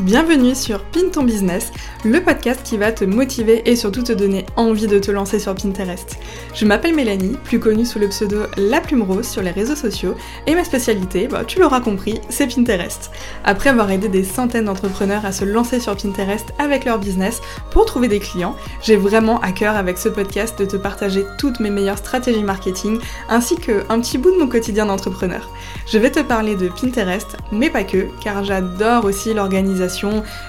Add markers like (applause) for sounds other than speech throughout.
Bienvenue sur Pin ton business, le podcast qui va te motiver et surtout te donner envie de te lancer sur Pinterest. Je m'appelle Mélanie, plus connue sous le pseudo La Plume Rose sur les réseaux sociaux, et ma spécialité, bah, tu l'auras compris, c'est Pinterest. Après avoir aidé des centaines d'entrepreneurs à se lancer sur Pinterest avec leur business pour trouver des clients, j'ai vraiment à cœur avec ce podcast de te partager toutes mes meilleures stratégies marketing ainsi qu'un petit bout de mon quotidien d'entrepreneur. Je vais te parler de Pinterest, mais pas que, car j'adore aussi l'organisation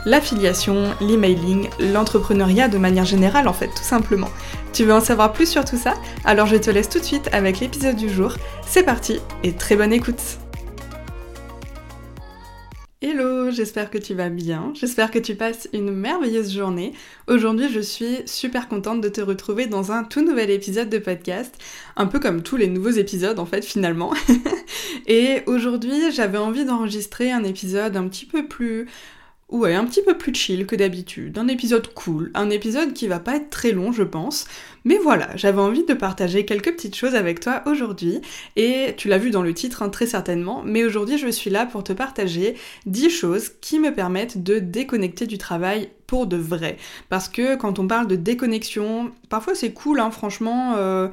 l'affiliation, l'emailing, l'entrepreneuriat de manière générale en fait, tout simplement. Tu veux en savoir plus sur tout ça? Alors je te laisse tout de suite avec l'épisode du jour. C'est parti et très bonne écoute Hello, j'espère que tu vas bien, j'espère que tu passes une merveilleuse journée. Aujourd'hui je suis super contente de te retrouver dans un tout nouvel épisode de podcast, un peu comme tous les nouveaux épisodes en fait finalement. (laughs) Et aujourd'hui j'avais envie d'enregistrer un épisode un petit peu plus Ouais, un petit peu plus chill que d'habitude, un épisode cool, un épisode qui va pas être très long je pense, mais voilà, j'avais envie de partager quelques petites choses avec toi aujourd'hui, et tu l'as vu dans le titre hein, très certainement, mais aujourd'hui je suis là pour te partager 10 choses qui me permettent de déconnecter du travail pour de vrai. Parce que quand on parle de déconnexion, parfois c'est cool hein, franchement, euh,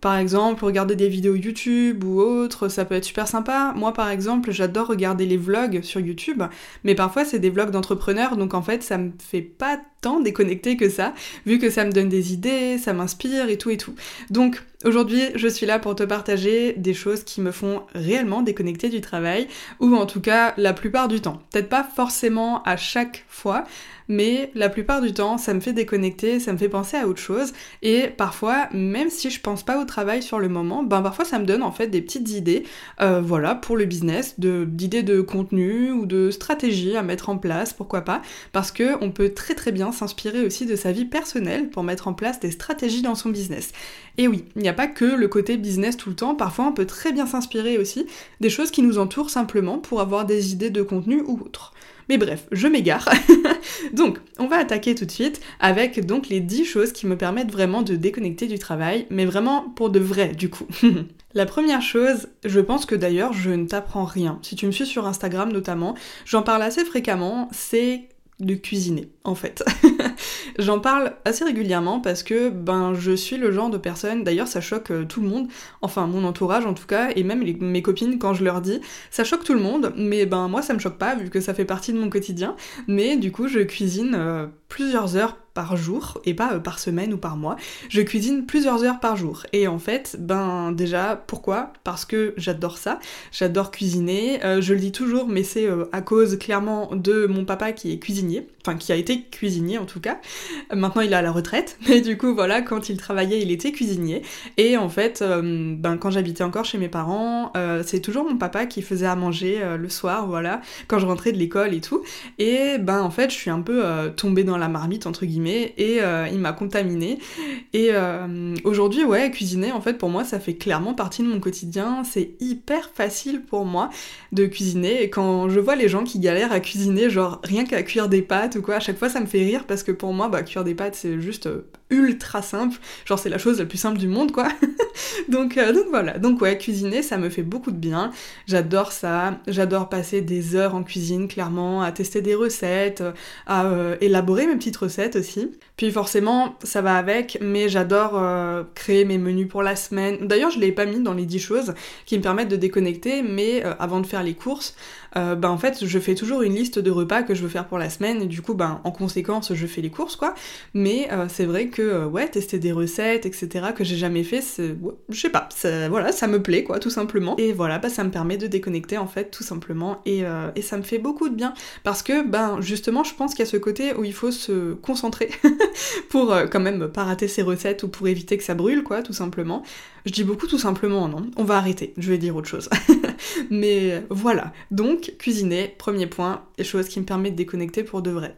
par exemple, regarder des vidéos YouTube ou autre, ça peut être super sympa. Moi, par exemple, j'adore regarder les vlogs sur YouTube, mais parfois c'est des vlogs d'entrepreneurs, donc en fait, ça me fait pas tant déconnecter que ça, vu que ça me donne des idées, ça m'inspire et tout et tout. Donc, aujourd'hui, je suis là pour te partager des choses qui me font réellement déconnecter du travail, ou en tout cas la plupart du temps. Peut-être pas forcément à chaque fois, mais la plupart du temps, ça me fait déconnecter, ça me fait penser à autre chose, et parfois, même si je pense pas au travail sur le moment, ben parfois ça me donne en fait des petites idées, euh, voilà, pour le business, d'idées de, contenu ou de stratégie à mettre en place, pourquoi pas, parce que on peut très très bien s'inspirer aussi de sa vie personnelle pour mettre en place des stratégies dans son business. Et oui, il n'y a pas que le côté business tout le temps, parfois on peut très bien s'inspirer aussi des choses qui nous entourent simplement pour avoir des idées de contenu ou autre. Mais bref, je m'égare. (laughs) donc, on va attaquer tout de suite avec donc les 10 choses qui me permettent vraiment de déconnecter du travail, mais vraiment pour de vrai du coup. (laughs) La première chose, je pense que d'ailleurs je ne t'apprends rien. Si tu me suis sur Instagram notamment, j'en parle assez fréquemment, c'est de cuisiner en fait. (laughs) J'en parle assez régulièrement parce que ben je suis le genre de personne, d'ailleurs ça choque euh, tout le monde, enfin mon entourage en tout cas, et même mes copines quand je leur dis, ça choque tout le monde, mais ben moi ça me choque pas vu que ça fait partie de mon quotidien, mais du coup je cuisine euh, plusieurs heures par jour et pas euh, par semaine ou par mois. Je cuisine plusieurs heures par jour. Et en fait, ben déjà, pourquoi? Parce que j'adore ça. J'adore cuisiner. Euh, je le dis toujours, mais c'est euh, à cause clairement de mon papa qui est cuisinier. Enfin, qui a été cuisinier en tout cas. Maintenant, il est à la retraite. (laughs) Mais du coup, voilà, quand il travaillait, il était cuisinier. Et en fait, ben quand j'habitais encore chez mes parents, c'est toujours mon papa qui faisait à manger le soir, voilà, quand je rentrais de l'école et tout. Et ben en fait, je suis un peu tombée dans la marmite entre guillemets et euh, il m'a contaminée. Et euh, aujourd'hui, ouais, cuisiner, en fait, pour moi, ça fait clairement partie de mon quotidien. C'est hyper facile pour moi de cuisiner. Et quand je vois les gens qui galèrent à cuisiner, genre rien qu'à cuire des pâtes ou quoi, à chaque fois, ça me fait rire parce que pour moi, bah, cuire des pâtes, c'est juste euh, ultra simple. Genre, c'est la chose la plus simple du monde, quoi. (laughs) donc, donc voilà. Donc, ouais, cuisiner, ça me fait beaucoup de bien. J'adore ça. J'adore passer des heures en cuisine, clairement, à tester des recettes, à élaborer mes petites recettes aussi puis forcément, ça va avec, mais j'adore euh, créer mes menus pour la semaine. D'ailleurs, je l'ai pas mis dans les 10 choses qui me permettent de déconnecter, mais euh, avant de faire les courses, euh, bah, en fait, je fais toujours une liste de repas que je veux faire pour la semaine, et du coup, ben, en conséquence, je fais les courses, quoi. Mais c'est vrai que, ouais, tester des recettes, etc., que j'ai jamais fait, c'est, je sais pas, voilà, ça me plaît, quoi, tout simplement. Et voilà, bah, ça me permet de déconnecter, en fait, tout simplement, et, et ça me fait beaucoup de bien. Parce que, ben, justement, je pense qu'il y a ce côté où il faut se concentrer (laughs) pour euh, quand même pas rater ses recettes ou pour éviter que ça brûle, quoi, tout simplement. Je dis beaucoup tout simplement, non On va arrêter, je vais dire autre chose. (laughs) (laughs) Mais voilà. Donc, cuisiner, premier point, les choses qui me permettent de déconnecter pour de vrai.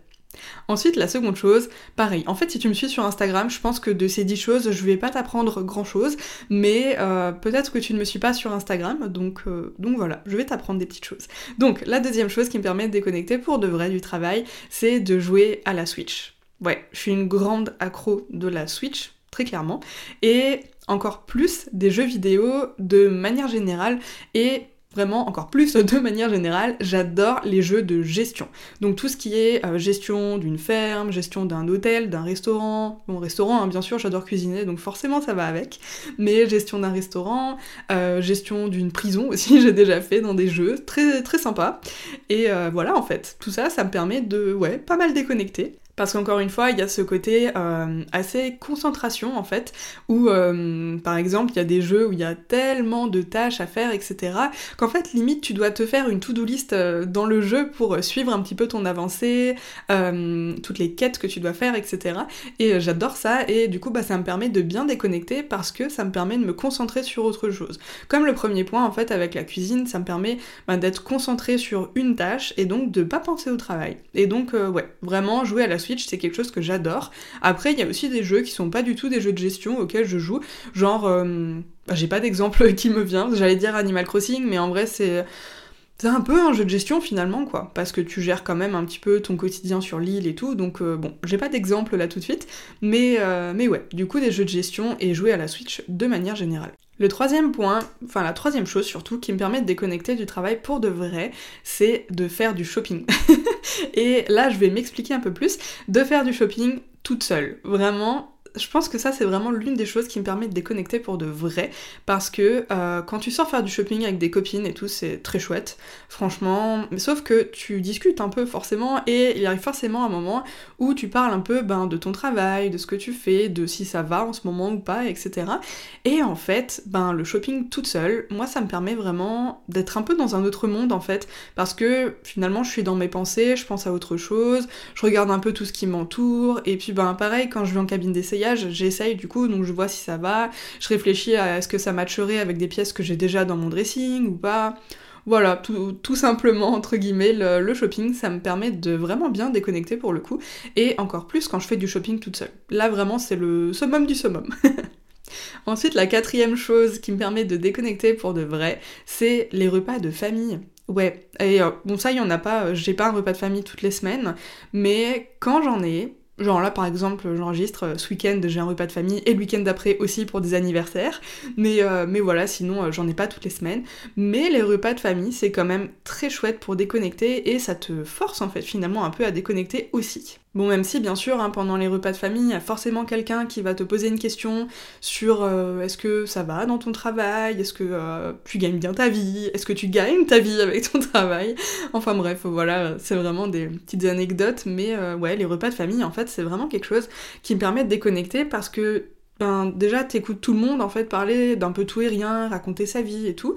Ensuite, la seconde chose, pareil. En fait, si tu me suis sur Instagram, je pense que de ces 10 choses, je vais pas t'apprendre grand chose, mais euh, peut-être que tu ne me suis pas sur Instagram, donc, euh, donc voilà, je vais t'apprendre des petites choses. Donc, la deuxième chose qui me permet de déconnecter pour de vrai du travail, c'est de jouer à la Switch. Ouais, je suis une grande accro de la Switch, très clairement. Et encore plus des jeux vidéo de manière générale. Et vraiment encore plus (laughs) de manière générale, j'adore les jeux de gestion. Donc tout ce qui est euh, gestion d'une ferme, gestion d'un hôtel, d'un restaurant, bon restaurant hein, bien sûr j'adore cuisiner donc forcément ça va avec, mais gestion d'un restaurant, euh, gestion d'une prison aussi (laughs) j'ai déjà fait dans des jeux, très très sympa. Et euh, voilà en fait, tout ça ça me permet de ouais pas mal déconnecter parce qu'encore une fois, il y a ce côté euh, assez concentration en fait, où euh, par exemple il y a des jeux où il y a tellement de tâches à faire, etc., qu'en fait limite tu dois te faire une to-do list euh, dans le jeu pour suivre un petit peu ton avancée, toutes les quêtes que tu dois faire, etc. Et j'adore ça, et du coup bah, ça me permet de bien déconnecter parce que ça me permet de me concentrer sur autre chose. Comme le premier point en fait avec la cuisine, ça me permet bah, d'être concentré sur une tâche et donc de pas penser au travail. Et donc ouais, vraiment jouer à la Switch, c'est quelque chose que j'adore. Après, il y a aussi des jeux qui sont pas du tout des jeux de gestion auxquels je joue, genre, euh, bah, j'ai pas d'exemple (laughs) qui me vient, j'allais dire Animal Crossing, mais en vrai, c'est. Un peu un jeu de gestion finalement, quoi, parce que tu gères quand même un petit peu ton quotidien sur l'île et tout, donc euh, bon, j'ai pas d'exemple là tout de suite, mais, euh, mais ouais, du coup des jeux de gestion et jouer à la Switch de manière générale. Le troisième point, enfin la troisième chose surtout qui me permet de déconnecter du travail pour de vrai, c'est de faire du shopping. (laughs) et là je vais m'expliquer un peu plus, de faire du shopping toute seule. Vraiment, je pense que ça c'est vraiment l'une des choses qui me permet de déconnecter pour de vrai. Parce que euh, quand tu sors faire du shopping avec des copines et tout c'est très chouette. Franchement sauf que tu discutes un peu forcément et il arrive forcément un moment où tu parles un peu ben, de ton travail de ce que tu fais de si ça va en ce moment ou pas etc et en fait ben le shopping toute seule moi ça me permet vraiment d'être un peu dans un autre monde en fait. Parce que finalement je suis dans mes pensées je pense à autre chose je regarde un peu tout ce qui m'entoure et puis ben pareil quand je vais en cabine j'essaye du coup, donc je vois si ça va, je réfléchis à est-ce que ça matcherait avec des pièces que j'ai déjà dans mon dressing ou pas. Voilà, tout, simplement, entre guillemets, le, shopping, ça me permet de vraiment bien déconnecter pour le coup, et encore plus quand je fais du shopping toute seule. Là, vraiment, c'est le summum du summum. (laughs) Ensuite, la quatrième chose qui me permet de déconnecter pour de vrai, c'est les repas de famille. Ouais, et euh, bon ça, il y en a pas, euh, j'ai pas un repas de famille toutes les semaines, mais quand j'en ai, Genre là par exemple j'enregistre euh, ce week-end j'ai un repas de famille et le week-end d'après aussi pour des anniversaires. Mais, euh, mais voilà sinon euh, j'en ai pas toutes les semaines. Mais les repas de famille c'est quand même très chouette pour déconnecter et ça te force en fait finalement un peu à déconnecter aussi. Bon, même si, bien sûr, hein, pendant les repas de famille, il y a forcément quelqu'un qui va te poser une question sur euh, est-ce que ça va dans ton travail, est-ce que euh, tu gagnes bien ta vie, est-ce que tu gagnes ta vie avec ton (laughs) travail? Enfin bref, voilà, c'est vraiment des petites anecdotes, mais euh, ouais, les repas de famille, en fait, c'est vraiment quelque chose qui me permet de déconnecter parce que ben, déjà t'écoutes tout le monde en fait parler d'un peu tout et rien, raconter sa vie et tout,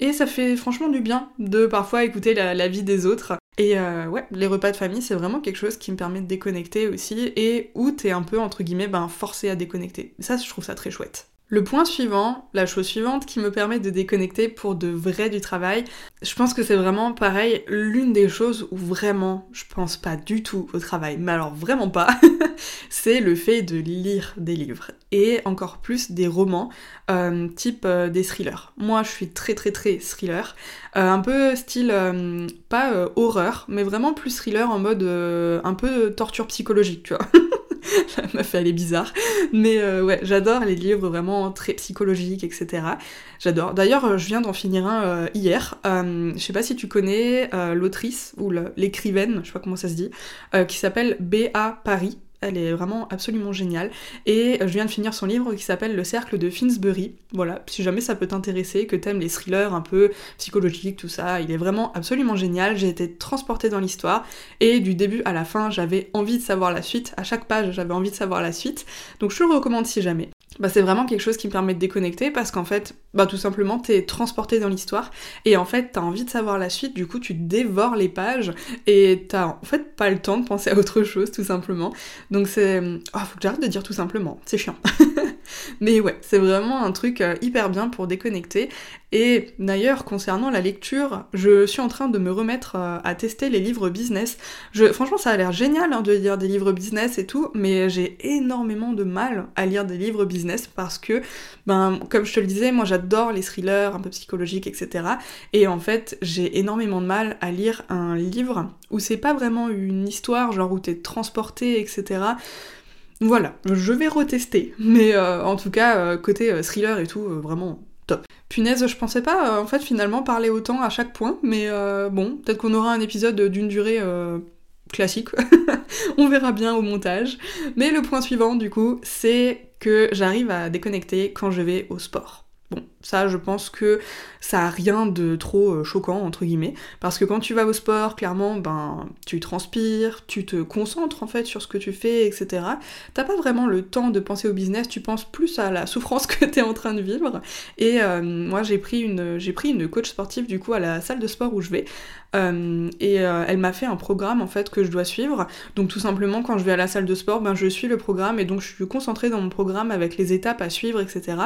et ça fait franchement du bien de parfois écouter la vie des autres. Et euh, ouais, les repas de famille, c'est vraiment quelque chose qui me permet de déconnecter aussi, et où t'es un peu, entre guillemets, ben, forcé à déconnecter. Ça, je trouve ça très chouette. Le point suivant, la chose suivante qui me permet de déconnecter pour de vrai du travail, je pense que c'est vraiment pareil, l'une des choses où vraiment je pense pas du tout au travail, mais alors vraiment pas, (laughs) c'est le fait de lire des livres. Et encore plus des romans, euh, type euh, des thrillers. Moi je suis très très très thriller, euh, un peu style, pas horreur, mais vraiment plus thriller en mode un peu torture psychologique, tu vois. (laughs) (laughs) la meuf elle est bizarre. Mais euh, ouais, j'adore les livres vraiment très psychologiques, etc. J'adore. D'ailleurs, euh, je viens d'en finir un euh, hier. je sais pas si tu connais l'autrice ou l'écrivaine, je sais pas comment ça se dit, qui s'appelle B.A. Paris. Elle est vraiment absolument géniale. Et je viens de finir son livre qui s'appelle Le cercle de Finsbury. Voilà, si jamais ça peut t'intéresser, que t'aimes les thrillers un peu psychologiques, tout ça, il est vraiment absolument génial. J'ai été transportée dans l'histoire et du début à la fin, j'avais envie de savoir la suite. À chaque page, j'avais envie de savoir la suite. Donc je le recommande si jamais bah, c'est vraiment quelque chose qui me permet de déconnecter parce qu'en fait, bah, tout simplement, t'es transporté dans l'histoire et en fait, t'as envie de savoir la suite, du coup, tu dévores les pages et t'as en fait pas le temps de penser à autre chose, tout simplement. Donc c'est. Oh, faut que j'arrête de dire tout simplement, c'est chiant. (laughs) (laughs) Mais ouais, c'est vraiment un truc euh, hyper bien pour déconnecter. Et d'ailleurs, concernant la lecture, je suis en train de me remettre euh, à tester les livres business. Je, franchement, ça a l'air génial hein, de lire des livres business et tout, mais j'ai énormément de mal à lire des livres business parce que, ben, comme je te le disais, moi j'adore les thrillers un peu psychologiques, etc. Et en fait, j'ai énormément de mal à lire un livre où c'est pas vraiment une histoire, genre où t'es transporté, etc. Voilà, je vais retester. Mais euh, en tout cas, euh, côté thriller et tout, vraiment top. Punaise, je pensais pas en fait finalement parler autant à chaque point, mais bon, peut-être qu'on aura un épisode d'une durée classique. (laughs) On verra bien au montage. Mais le point suivant, du coup, c'est que j'arrive à déconnecter quand je vais au sport. Bon, ça, je pense que ça a rien de trop euh, choquant, entre guillemets, parce que quand tu vas au sport, clairement, ben, tu transpires, tu te concentres en fait sur ce que tu fais, etc. T'as pas vraiment le temps de penser au business, tu penses plus à la souffrance (laughs) que t'es en train de vivre. Et euh, moi, j'ai pris, une, j'ai pris une coach sportive, du coup, à la salle de sport où je vais, euh, et elle m'a fait un programme, en fait, que je dois suivre. Donc, tout simplement, quand je vais à la salle de sport, ben, je suis le programme, et donc, je suis concentrée dans mon programme avec les étapes à suivre, etc.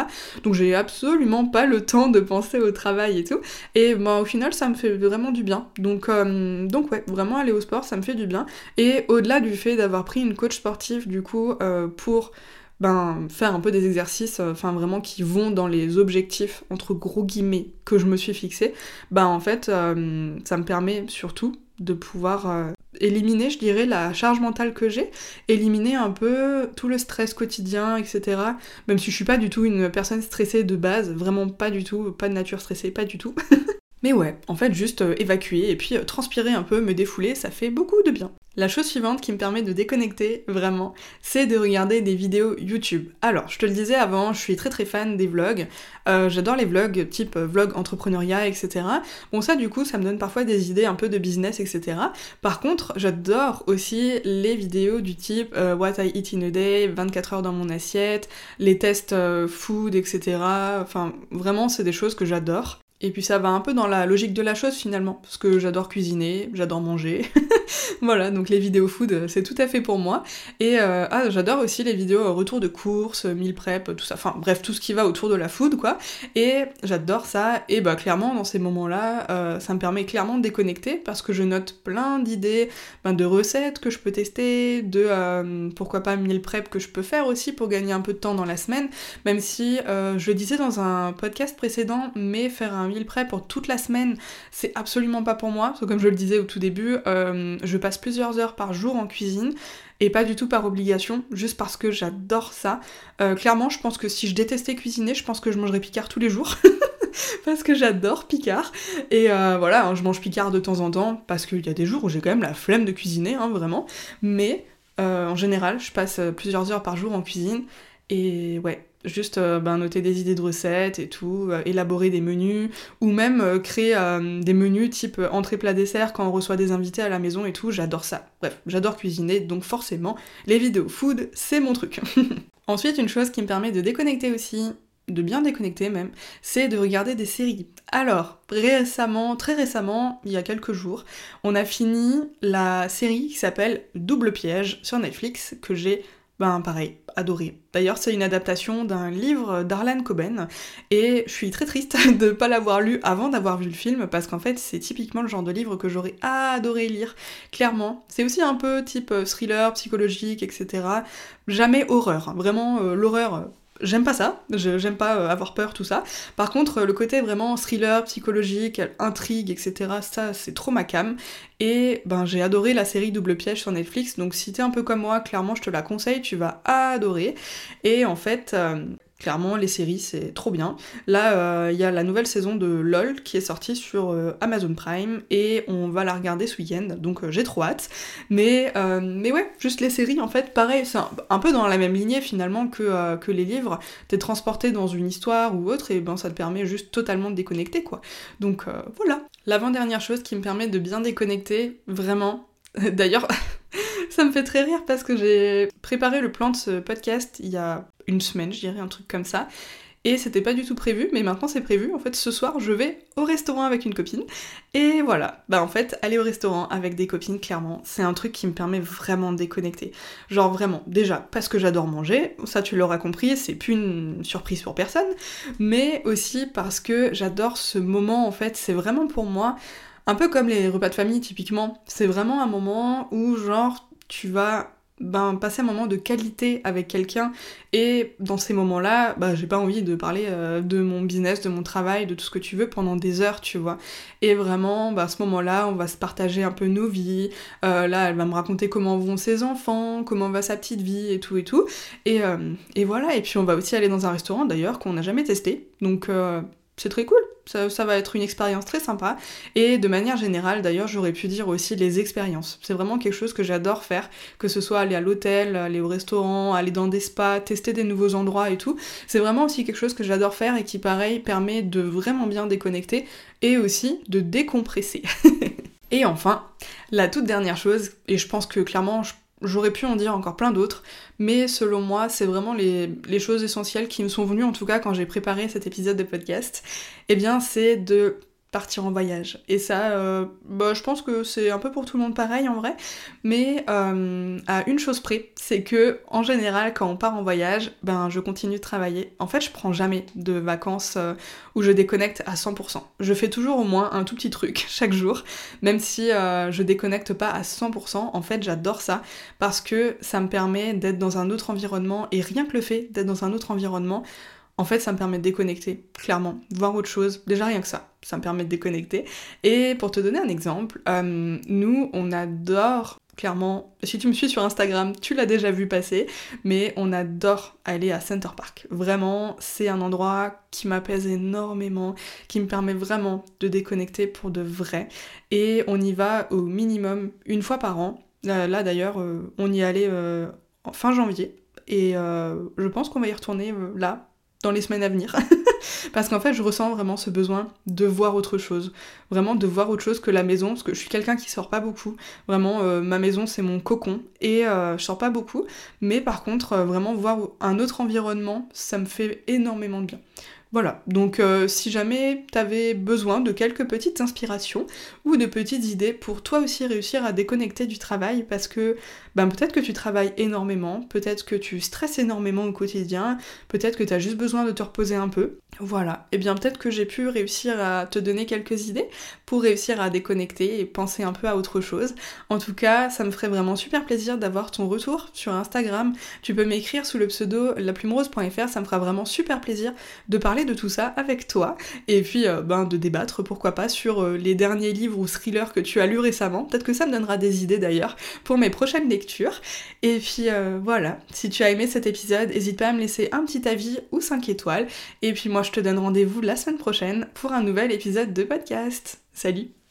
Donc, j'ai absolument pas le temps de penser au travail et tout. Et bah, au final, ça me fait vraiment du bien. Donc, euh, donc ouais, vraiment aller au sport, ça me fait du bien. Et au-delà du fait d'avoir pris une coach sportive, du coup, euh, pour ben, faire un peu des exercices, euh, enfin vraiment qui vont dans les objectifs, entre gros guillemets, que je me suis fixé, ben en fait, ça me permet surtout de pouvoir éliminer, je dirais, la charge mentale que j'ai, éliminer un peu tout le stress quotidien, etc. Même si je suis pas du tout une personne stressée de base, vraiment pas du tout, pas de nature stressée, pas du tout. (laughs) Mais ouais, en fait, juste euh, évacuer et puis euh, transpirer un peu, me défouler, ça fait beaucoup de bien. La chose suivante qui me permet de déconnecter vraiment, c'est de regarder des vidéos YouTube. Alors, je te le disais avant, je suis très très fan des vlogs. Euh, j'adore les vlogs type vlog entrepreneuriat, etc. Bon, ça du coup, ça me donne parfois des idées un peu de business, etc. Par contre, j'adore aussi les vidéos du type What I Eat in a Day, 24 heures dans mon assiette, les tests food, etc. Enfin, vraiment, c'est des choses que j'adore. Et puis ça va un peu dans la logique de la chose finalement, parce que j'adore cuisiner, j'adore manger. (laughs) voilà, donc les vidéos food, c'est tout à fait pour moi. Et euh, ah, j'adore aussi les vidéos euh, retour de course, meal prep, tout ça. Enfin bref, tout ce qui va autour de la food, quoi. Et j'adore ça. Et bah clairement, dans ces moments-là, euh, ça me permet clairement de déconnecter, parce que je note plein d'idées, ben, de recettes que je peux tester, de pourquoi pas meal prep que je peux faire aussi pour gagner un peu de temps dans la semaine. Même si, je le disais dans un podcast précédent, mais faire un meal prep pour toute la semaine, c'est absolument pas pour moi. Comme je le disais au tout début, euh, je passe plusieurs heures par jour en cuisine et pas du tout par obligation, juste parce que j'adore ça. Euh, clairement, je pense que si je détestais cuisiner, je pense que je mangerais Picard tous les jours. (laughs) parce que j'adore Picard. Et euh, voilà, hein, je mange Picard de temps en temps, parce qu'il y a des jours où j'ai quand même la flemme de cuisiner, hein, vraiment. Mais en général, je passe plusieurs heures par jour en cuisine. Et ouais, juste euh, ben, noter des idées de recettes et tout, euh, élaborer des menus, ou même euh, créer des menus type entrée plat dessert quand on reçoit des invités à la maison et tout, j'adore ça. Bref, j'adore cuisiner, donc forcément, les vidéos food, c'est mon truc. (laughs) Ensuite, une chose qui me permet de déconnecter aussi, de bien déconnecter même, c'est de regarder des séries. Alors, récemment, très récemment, il y a quelques jours, on a fini la série qui s'appelle Double Piège sur Netflix, que j'ai ben pareil, adoré. D'ailleurs, c'est une adaptation d'un livre d'Arlan Coben, et je suis très triste (laughs) de ne pas l'avoir lu avant d'avoir vu le film, parce qu'en fait, c'est typiquement le genre de livre que j'aurais adoré lire, clairement. C'est aussi un peu type euh, thriller, psychologique, etc. Jamais horreur, hein. vraiment euh, l'horreur J'aime pas ça, j'aime pas euh, avoir peur, tout ça. Par contre, le côté vraiment thriller, psychologique, intrigue, etc., ça, c'est trop ma cam. Et ben, j'ai adoré la série Double Piège sur Netflix, donc si t'es un peu comme moi, clairement, je te la conseille, tu vas adorer. Et en fait, euh, Clairement, les séries, c'est trop bien. Là, euh, il y a la nouvelle saison de LOL qui est sortie sur euh, Amazon Prime et on va la regarder ce week-end, donc euh, j'ai trop hâte. Mais, mais ouais, juste les séries, en fait, pareil, c'est un, peu dans la même lignée finalement que, que les livres. T'es transporté dans une histoire ou autre et ben ça te permet juste totalement de déconnecter, quoi. Donc voilà. L'avant-dernière chose qui me permet de bien déconnecter, vraiment, (laughs) D'ailleurs, (laughs) ça me fait très rire parce que j'ai préparé le plan de ce podcast il y a une semaine, je dirais, un truc comme ça. Et c'était pas du tout prévu, mais maintenant c'est prévu. En fait, ce soir, je vais au restaurant avec une copine. Et voilà. Bah, en fait, aller au restaurant avec des copines, clairement, c'est un truc qui me permet vraiment de déconnecter. Genre vraiment, déjà, parce que j'adore manger, ça tu l'auras compris, c'est plus une surprise pour personne, mais aussi parce que j'adore ce moment, en fait, c'est vraiment pour moi un peu comme les repas de famille, typiquement. C'est vraiment un moment où, genre, tu vas ben, passer un moment de qualité avec quelqu'un et dans ces moments-là, bah, j'ai pas envie de parler euh, de mon business, de mon travail, de tout ce que tu veux pendant des heures, tu vois. Et vraiment, bah, à ce moment-là, on va se partager un peu nos vies. Euh, là, elle va me raconter comment vont ses enfants, comment va sa petite vie et tout et tout. Et, euh, et voilà, et puis on va aussi aller dans un restaurant d'ailleurs qu'on n'a jamais testé. Donc c'est très cool. Ça, va être une expérience très sympa. Et de manière générale, d'ailleurs, j'aurais pu dire aussi les expériences. C'est vraiment quelque chose que j'adore faire, que ce soit aller à l'hôtel, aller au restaurant, aller dans des spas, tester des nouveaux endroits et tout. C'est vraiment aussi quelque chose que j'adore faire et qui, pareil, permet de vraiment bien déconnecter et aussi de décompresser. (laughs) et enfin, la toute dernière chose, et je pense que clairement, je J'aurais pu en dire encore plein d'autres, mais selon moi, c'est vraiment les, les, choses essentielles qui me sont venues, en tout cas quand j'ai préparé cet épisode de podcast. Eh bien, c'est de partir en voyage. Et ça, euh, bah, je pense que c'est un peu pour tout le monde pareil en vrai, mais euh, à une chose près, c'est que en général, quand on part en voyage, ben je continue de travailler. En fait, je prends jamais de vacances euh, où je déconnecte à 100%. Je fais toujours au moins un tout petit truc (laughs) chaque jour, même si je déconnecte pas à 100%. En fait, j'adore ça parce que ça me permet d'être dans un autre environnement et rien que le fait d'être dans un autre environnement, en fait, ça me permet de déconnecter, clairement, voir autre chose, déjà rien que ça, ça me permet de déconnecter. Et pour te donner un exemple, euh, nous, on adore, clairement, si tu me suis sur Instagram, tu l'as déjà vu passer, mais on adore aller à Center Park. Vraiment, c'est un endroit qui m'apaise énormément, qui me permet vraiment de déconnecter pour de vrai. Et on y va au minimum une fois par an. Euh, là d'ailleurs, euh, on y allait fin janvier. Et je pense qu'on va y retourner là dans les semaines à venir. (laughs) parce qu'en fait, je ressens vraiment ce besoin de voir autre chose. Vraiment de voir autre chose que la maison, parce que je suis quelqu'un qui sort pas beaucoup. Vraiment, euh, ma maison, c'est mon cocon. Et euh, je sors pas beaucoup. Mais par contre, euh, vraiment voir un autre environnement, ça me fait énormément de bien. Voilà, donc euh, si jamais t'avais besoin de quelques petites inspirations ou de petites idées pour toi aussi réussir à déconnecter du travail parce que ben, peut-être que tu travailles énormément, peut-être que tu stresses énormément au quotidien, peut-être que tu as juste besoin de te reposer un peu. Voilà, et eh bien peut-être que j'ai pu réussir à te donner quelques idées pour réussir à déconnecter et penser un peu à autre chose. En tout cas, ça me ferait vraiment super plaisir d'avoir ton retour sur Instagram. Tu peux m'écrire sous le pseudo laplumerose.fr, ça me fera vraiment super plaisir de parler de tout ça avec toi et puis euh, ben, de débattre, pourquoi pas, sur euh, les derniers livres ou thrillers que tu as lus récemment. Peut-être que ça me donnera des idées d'ailleurs pour mes prochaines lectures. Et puis euh, voilà, si tu as aimé cet épisode, n'hésite pas à me laisser un petit avis ou 5 étoiles. Et puis je te donne rendez-vous la semaine prochaine pour un nouvel épisode de podcast. Salut